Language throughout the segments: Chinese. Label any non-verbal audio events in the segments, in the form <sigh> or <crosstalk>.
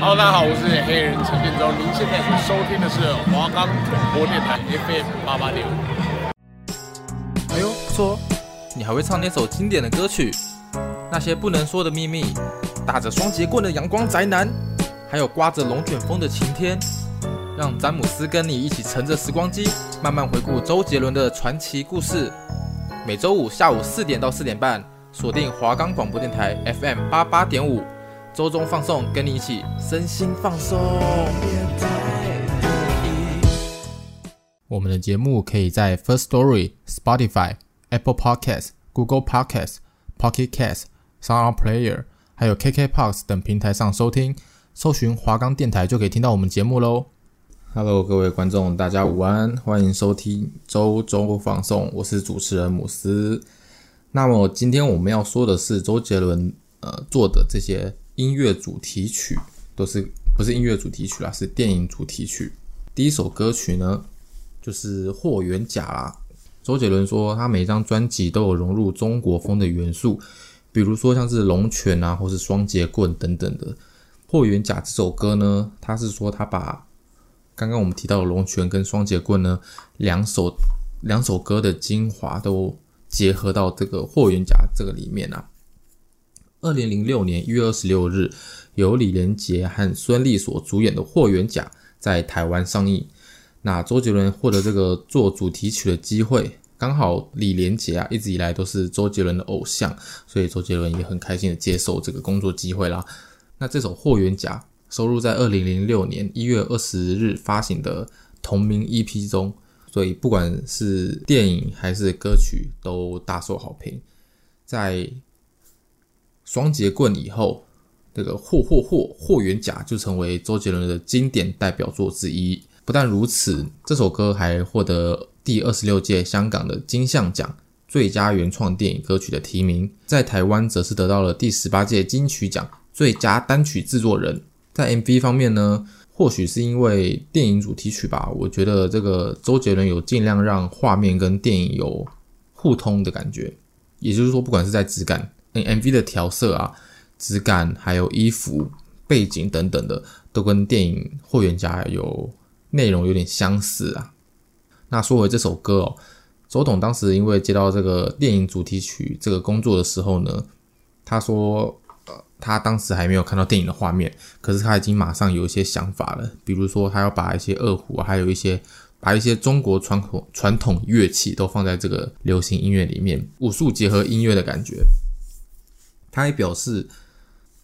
Hello，大家好，我是黑人陈建州。您现在所收听的是华冈广播电台 FM 八八点五。哎呦，不错，你还会唱那首经典的歌曲？那些不能说的秘密，打着双节棍的阳光宅男，还有刮着龙卷风的晴天，让詹姆斯跟你一起乘着时光机，慢慢回顾周杰伦的传奇故事。每周五下午四点到四点半，锁定华冈广播电台 FM 八八点五。周中放送，跟你一起身心放松。我们的节目可以在 First Story、Spotify、Apple Podcasts、Google Podcasts、Pocket Casts、Sound Player，还有 KKBOX 等平台上收听。搜寻华冈电台就可以听到我们节目喽。Hello，各位观众，大家午安，欢迎收听周中放送，我是主持人姆斯。那么今天我们要说的是周杰伦呃做的这些。音乐主题曲都是不是音乐主题曲啦，是电影主题曲。第一首歌曲呢，就是《霍元甲》啦。周杰伦说，他每一张专辑都有融入中国风的元素，比如说像是龙拳啊，或是双节棍等等的。《霍元甲》这首歌呢，他是说他把刚刚我们提到的龙拳跟双节棍呢，两首两首歌的精华都结合到这个《霍元甲》这个里面啊。二零零六年一月二十六日，由李连杰和孙俪所主演的《霍元甲》在台湾上映。那周杰伦获得这个做主题曲的机会，刚好李连杰啊一直以来都是周杰伦的偶像，所以周杰伦也很开心的接受这个工作机会啦。那这首《霍元甲》收录在二零零六年一月二十日发行的同名 EP 中，所以不管是电影还是歌曲都大受好评，在。双节棍以后，这个霍霍霍霍元甲就成为周杰伦的经典代表作之一。不但如此，这首歌还获得第二十六届香港的金像奖最佳原创电影歌曲的提名，在台湾则是得到了第十八届金曲奖最佳单曲制作人。在 MV 方面呢，或许是因为电影主题曲吧，我觉得这个周杰伦有尽量让画面跟电影有互通的感觉，也就是说，不管是在质感。MV 的调色啊、质感，还有衣服、背景等等的，都跟电影《霍元甲》有内容有点相似啊。那说回这首歌哦，周董当时因为接到这个电影主题曲这个工作的时候呢，他说，呃，他当时还没有看到电影的画面，可是他已经马上有一些想法了，比如说他要把一些二胡，还有一些把一些中国传统传统乐器都放在这个流行音乐里面，武术结合音乐的感觉。他还表示，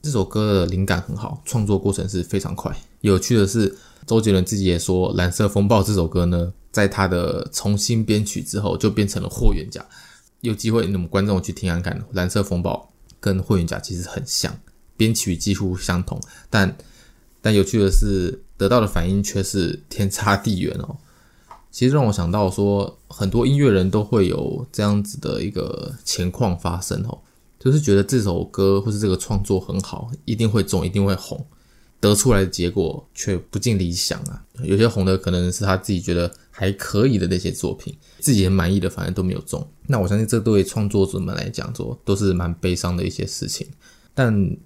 这首歌的灵感很好，创作过程是非常快。有趣的是，周杰伦自己也说，《蓝色风暴》这首歌呢，在他的重新编曲之后，就变成了《霍元甲》。有机会，那么观众去听看看，《蓝色风暴》跟《霍元甲》其实很像，编曲几乎相同。但但有趣的是，得到的反应却是天差地远哦。其实让我想到说，很多音乐人都会有这样子的一个情况发生哦。就是觉得这首歌或是这个创作很好，一定会中，一定会红，得出来的结果却不尽理想啊。有些红的可能是他自己觉得还可以的那些作品，自己很满意的反而都没有中。那我相信这对创作者们来讲说都是蛮悲伤的一些事情。但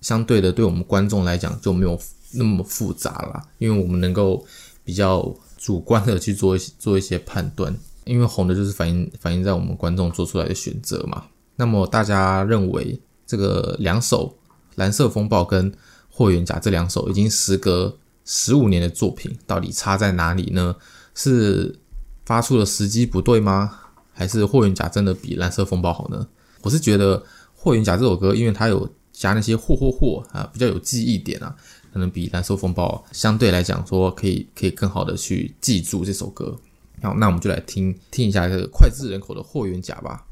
相对的，对我们观众来讲就没有那么复杂啦，因为我们能够比较主观的去做一些做一些判断，因为红的就是反映反映在我们观众做出来的选择嘛。那么大家认为这个两首《蓝色风暴》跟《霍元甲》这两首已经时隔十五年的作品，到底差在哪里呢？是发出的时机不对吗？还是《霍元甲》真的比《蓝色风暴》好呢？我是觉得《霍元甲》这首歌，因为它有加那些“霍霍霍”啊，比较有记忆点啊，可能比《蓝色风暴》相对来讲说可以可以更好的去记住这首歌。好，那我们就来听听一下这个脍炙人口的《霍元甲》吧。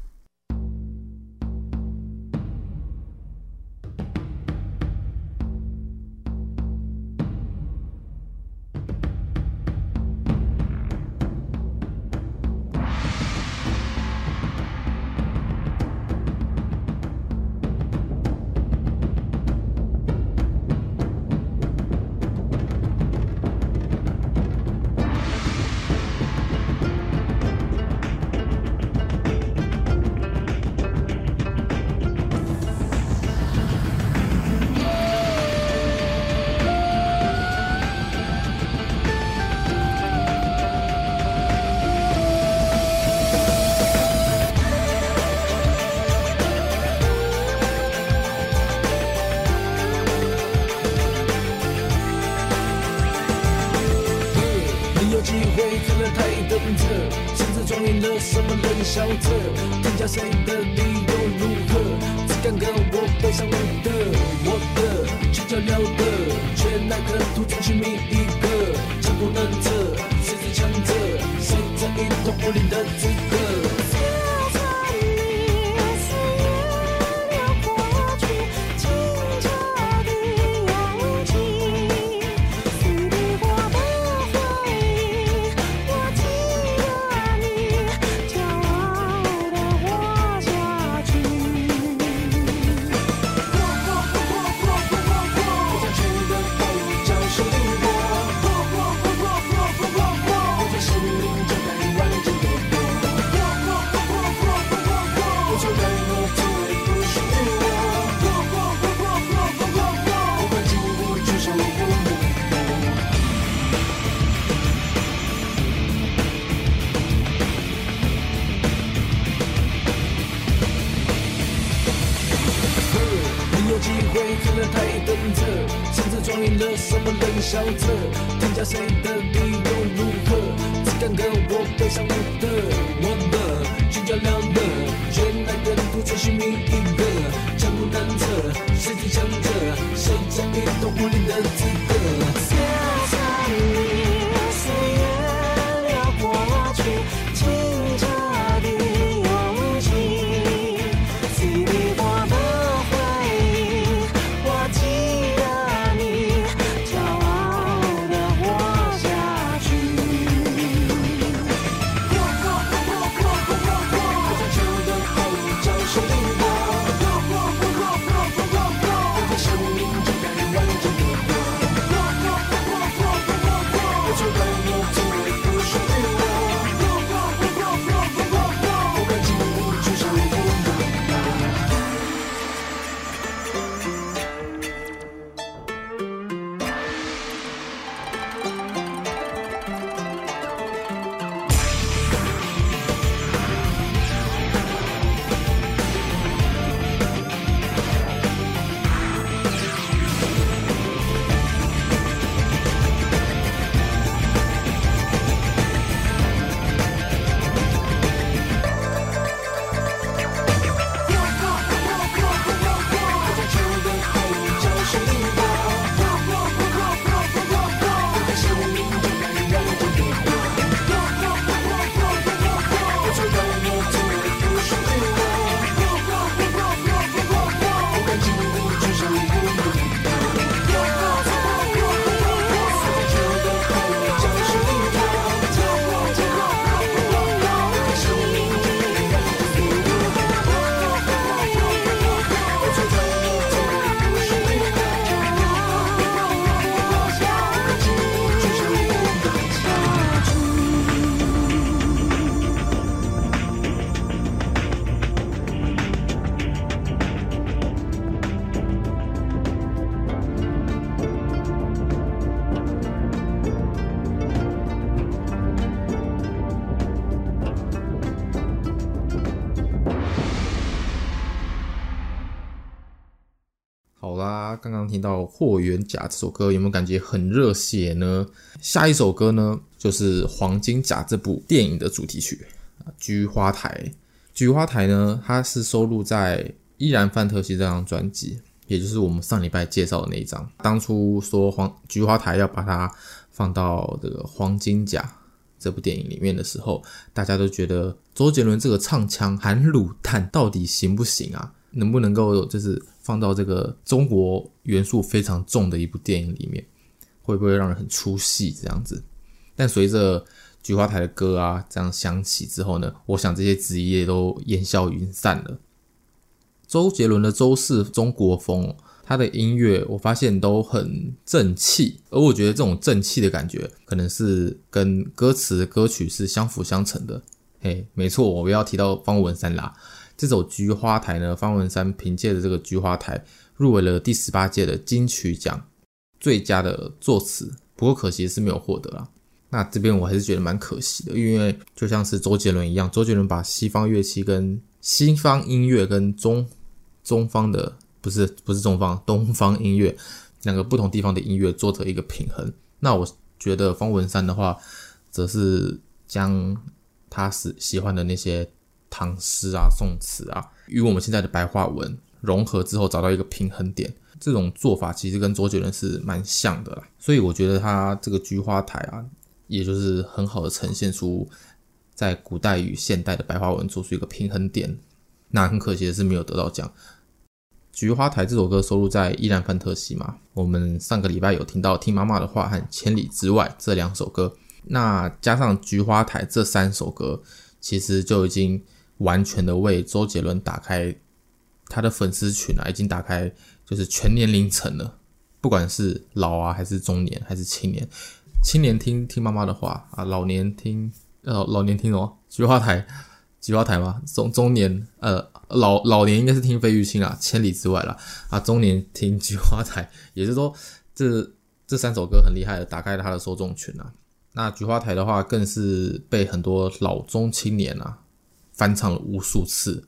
刚听到《霍元甲》这首歌，有没有感觉很热血呢？下一首歌呢，就是《黄金甲》这部电影的主题曲《菊花台》。《菊花台》呢，它是收录在《依然范特西》这张专辑，也就是我们上礼拜介绍的那一张。当初说黄《菊花台》要把它放到这个《黄金甲》这部电影里面的时候，大家都觉得周杰伦这个唱腔含卤蛋到底行不行啊？能不能够就是？放到这个中国元素非常重的一部电影里面，会不会让人很出戏这样子？但随着菊花台的歌啊这样响起之后呢，我想这些质疑也都烟消云散了。周杰伦的周氏中国风，他的音乐我发现都很正气，而我觉得这种正气的感觉，可能是跟歌词歌曲是相辅相成的。嘿，没错，我们要提到方文山啦。这首《菊花台》呢，方文山凭借着这个《菊花台》入围了第十八届的金曲奖最佳的作词，不过可惜是没有获得啦。那这边我还是觉得蛮可惜的，因为就像是周杰伦一样，周杰伦把西方乐器跟西方音乐跟中中方的不是不是中方东方音乐两个不同地方的音乐做成一个平衡。那我觉得方文山的话，则是将他是喜欢的那些。唐诗啊、宋词啊，与我们现在的白话文融合之后，找到一个平衡点。这种做法其实跟周杰伦是蛮像的啦，所以我觉得他这个《菊花台》啊，也就是很好的呈现出在古代与现代的白话文做出一个平衡点。那很可惜的是没有得到奖。《菊花台》这首歌收录在《依然范特西》嘛，我们上个礼拜有听到《听妈妈的话》和《千里之外》这两首歌，那加上《菊花台》这三首歌，其实就已经完全的为周杰伦打开他的粉丝群啊，已经打开。就是全年龄层了，不管是老啊，还是中年，还是青年，青年听听妈妈的话啊，老年听呃老年听哦，菊花台，菊花台吗，中中年呃老老年应该是听费玉清啊，千里之外啦。啊，中年听菊花台，也就是说这这三首歌很厉害的，打开了他的受众群啊。那菊花台的话，更是被很多老中青年啊翻唱了无数次。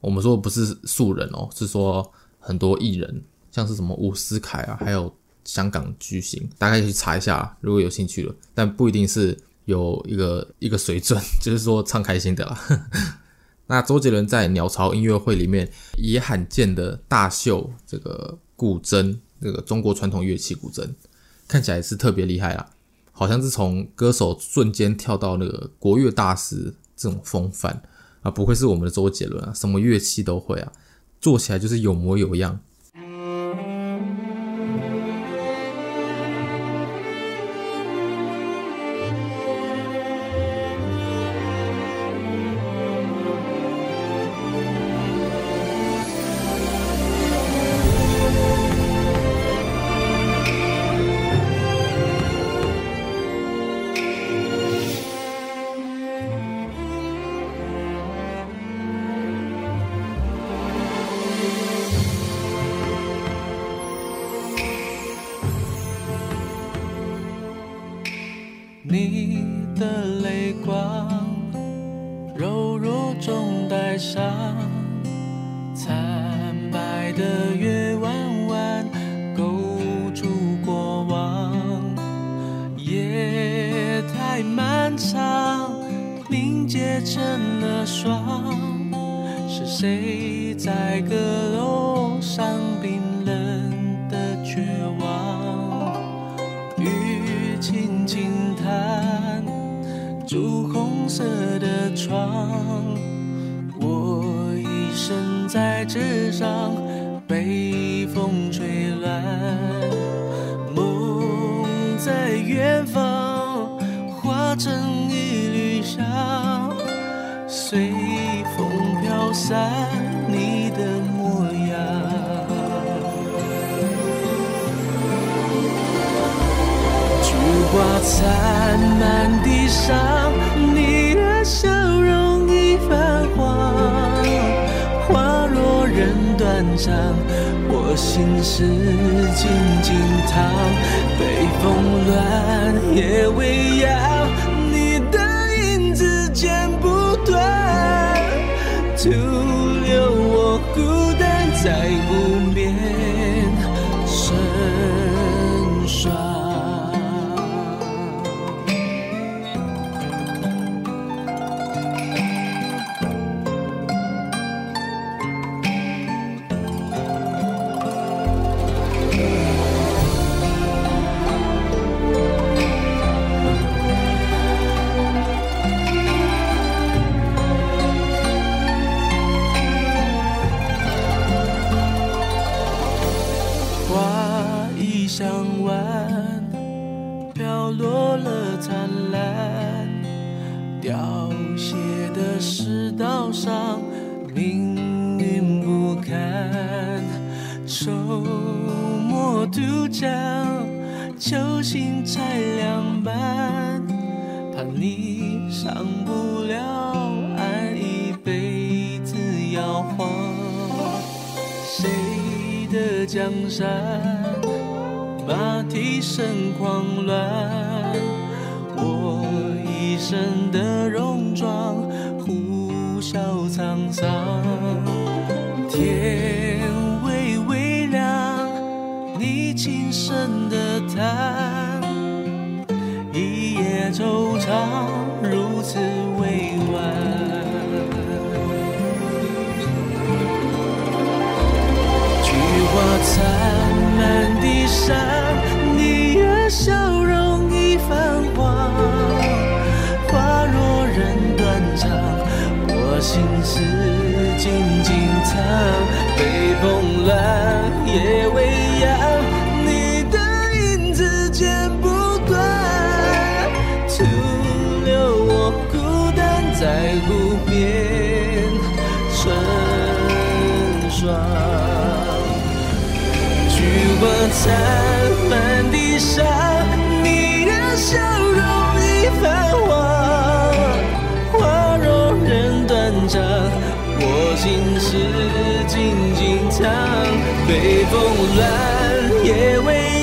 我们说不是素人哦，是说。很多艺人，像是什么伍思凯啊，还有香港巨星，大家可以去查一下，如果有兴趣了。但不一定是有一个一个水准，<laughs> 就是说唱开心的啦。<laughs> 那周杰伦在鸟巢音乐会里面也罕见的大秀这个古筝，这个中国传统乐器古筝，看起来是特别厉害啊，好像是从歌手瞬间跳到那个国乐大师这种风范不愧是我们的周杰伦啊，什么乐器都会啊。做起来就是有模有样。谁在歌上我心事静静躺，北风乱，夜未央，你的影子剪不断，徒留我孤单在江湾飘落了灿烂凋谢的世道上命运不堪愁莫渡江秋心拆两半怕你上不了岸一辈子摇晃。谁的江山？马蹄声狂乱，我一身的戎装呼啸沧桑。天微微亮，你轻声的叹，一夜惆怅如此委婉。菊花灿烂的山。我心事静静藏。北风乱，夜未央，你的影子剪不断，徒留我孤单在湖边成双。菊花残，满地伤，你的笑容已泛黄。我心事静静藏。北风乱，夜未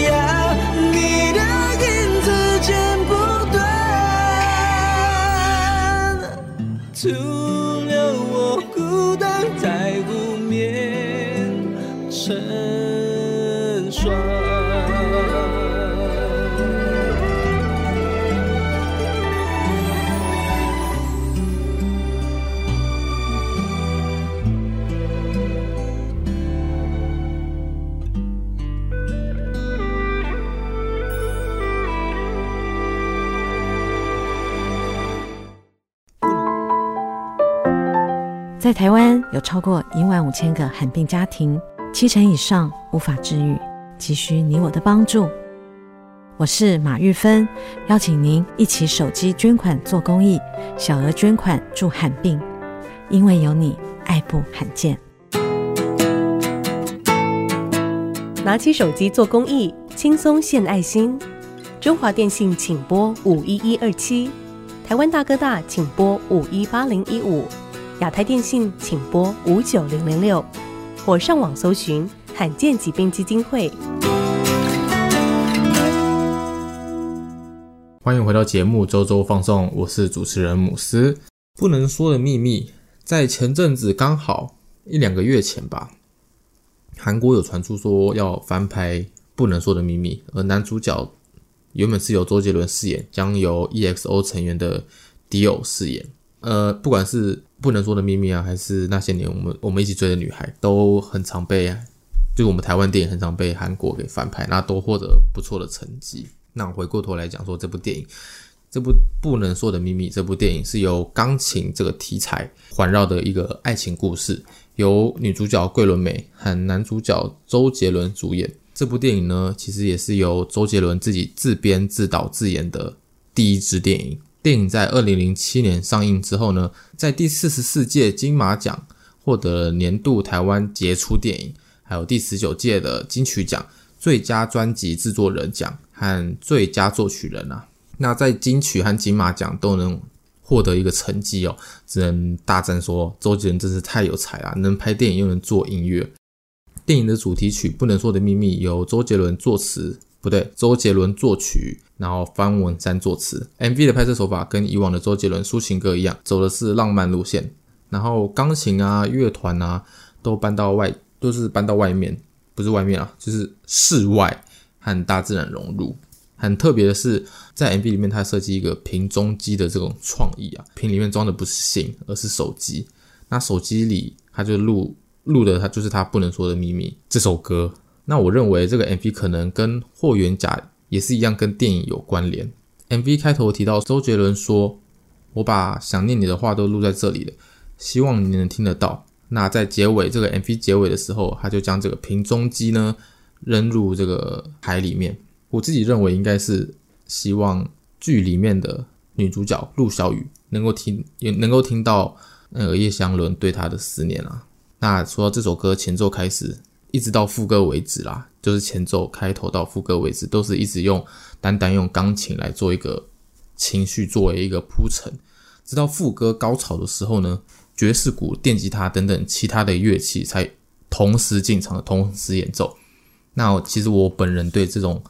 台湾有超过一万五千个罕病家庭，七成以上无法治愈，急需你我的帮助。我是马玉芬，邀请您一起手机捐款做公益，小额捐款助罕病，因为有你，爱不罕见。拿起手机做公益，轻松献爱心。中华电信请拨五一一二七，台湾大哥大请拨五一八零一五。亚太电信，请拨五九零零六，或上网搜寻罕见疾病基金会。欢迎回到节目周周放送，我是主持人姆斯。不能说的秘密，在前阵子刚好一两个月前吧，韩国有传出说要翻拍《不能说的秘密》，而男主角原本是由周杰伦饰演，将由 EXO 成员的 D.O 饰演。呃，不管是不能说的秘密啊，还是那些年我们我们一起追的女孩，都很常被，就我们台湾电影很常被韩国给翻拍，那都获得不错的成绩。那回过头来讲说，这部电影，这部不能说的秘密，这部电影是由钢琴这个题材环绕的一个爱情故事，由女主角桂纶镁和男主角周杰伦主演。这部电影呢，其实也是由周杰伦自己自编自导自演的第一支电影。电影在二零零七年上映之后呢，在第四十四届金马奖获得了年度台湾杰出电影，还有第十九届的金曲奖最佳专辑制作人奖和最佳作曲人啊。那在金曲和金马奖都能获得一个成绩哦，只能大赞说周杰伦真是太有才了，能拍电影又能做音乐。电影的主题曲《不能说的秘密》由周杰伦作词。不对，周杰伦作曲，然后方文山作词。MV 的拍摄手法跟以往的周杰伦抒情歌一样，走的是浪漫路线。然后钢琴啊、乐团啊都搬到外，都是搬到外面，不是外面啊，就是室外和大自然融入。很特别的是，在 MV 里面，他设计一个瓶中机的这种创意啊，瓶里面装的不是信，而是手机。那手机里他就录录的，他就是他不能说的秘密这首歌。那我认为这个 MV 可能跟霍元甲也是一样，跟电影有关联。MV 开头提到周杰伦说：“我把想念你的话都录在这里了，希望你能听得到。”那在结尾这个 MV 结尾的时候，他就将这个瓶中机呢扔入这个海里面。我自己认为应该是希望剧里面的女主角陆小雨能够听，也能够听到那个叶湘伦对她的思念啊。那说到这首歌前奏开始。一直到副歌为止啦，就是前奏开头到副歌为止，都是一直用单单用钢琴来做一个情绪作为一个铺陈，直到副歌高潮的时候呢，爵士鼓、电吉他等等其他的乐器才同时进场同时演奏。那其实我本人对这种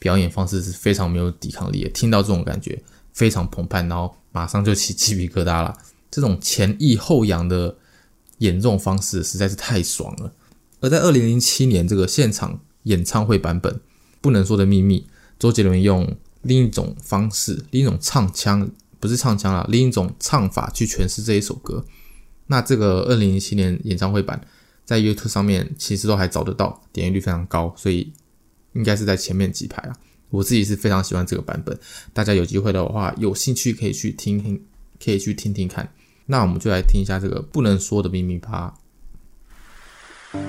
表演方式是非常没有抵抗力的，听到这种感觉非常澎湃，然后马上就起 <laughs> 鸡皮疙瘩了。这种前抑后扬的演奏方式实在是太爽了。而在二零零七年这个现场演唱会版本，《不能说的秘密》，周杰伦用另一种方式、另一种唱腔，不是唱腔啦，另一种唱法去诠释这一首歌。那这个二零零七年演唱会版在 YouTube 上面其实都还找得到，点击率非常高，所以应该是在前面几排啊。我自己是非常喜欢这个版本，大家有机会的话，有兴趣可以去听听，可以去听听看。那我们就来听一下这个不能说的秘密吧。冷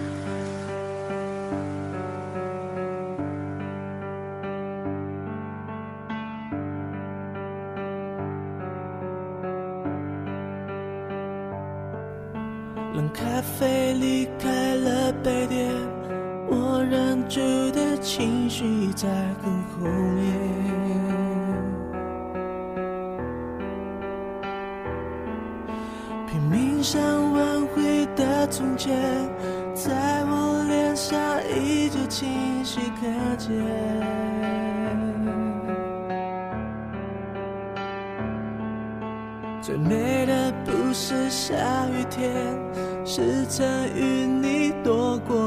咖啡离开了杯垫，我忍住的情绪在很后面。拼命想挽回的从前，在我脸上依旧清晰可见。最美的不是下雨天，是曾与你躲过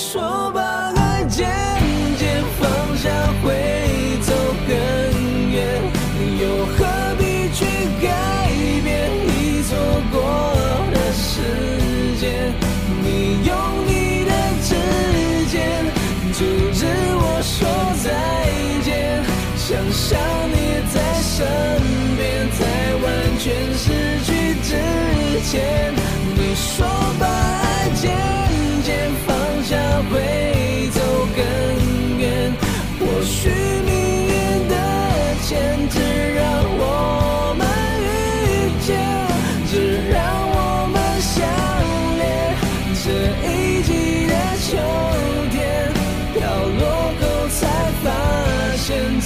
说把爱渐渐放下，会走很远，又何必去改变已错过的时间？你用你的指尖阻止我说再见，想象你在身边，在完全失去之前，你说吧。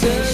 这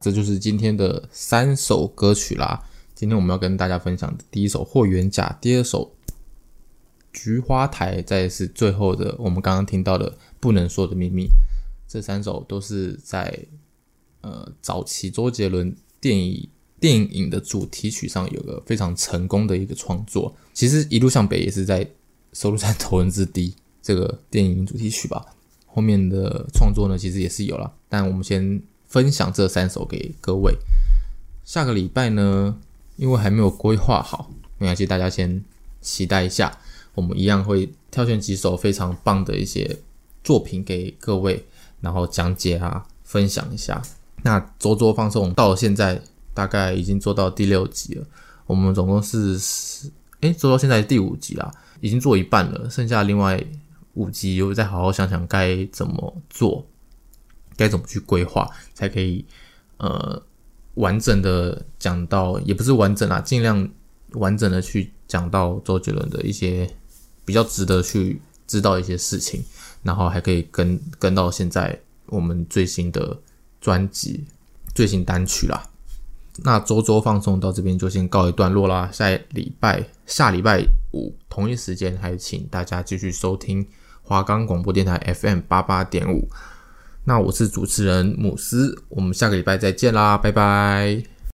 这就是今天的三首歌曲啦。今天我们要跟大家分享的第一首《霍元甲》，第二首《菊花台》，再是最后的我们刚刚听到的《不能说的秘密》。这三首都是在呃早期周杰伦电影电影的主题曲上有个非常成功的一个创作。其实《一路向北》也是在收录在《头文字 D》这个电影主题曲吧。后面的创作呢，其实也是有了，但我们先分享这三首给各位。下个礼拜呢，因为还没有规划好，没关系，大家先期待一下。我们一样会挑选几首非常棒的一些作品给各位，然后讲解啊，分享一下。那周周放送到了现在，大概已经做到第六集了。我们总共是十，诶，做到现在第五集啦，已经做一半了，剩下另外。五集，我再好好想想该怎么做，该怎么去规划，才可以呃完整的讲到，也不是完整啊，尽量完整的去讲到周杰伦的一些比较值得去知道一些事情，然后还可以跟跟到现在我们最新的专辑、最新单曲啦。那周周放送到这边就先告一段落啦，下礼拜下礼拜五同一时间，还请大家继续收听。华冈广播电台 FM 八八点五，那我是主持人姆斯，我们下个礼拜再见啦，拜拜。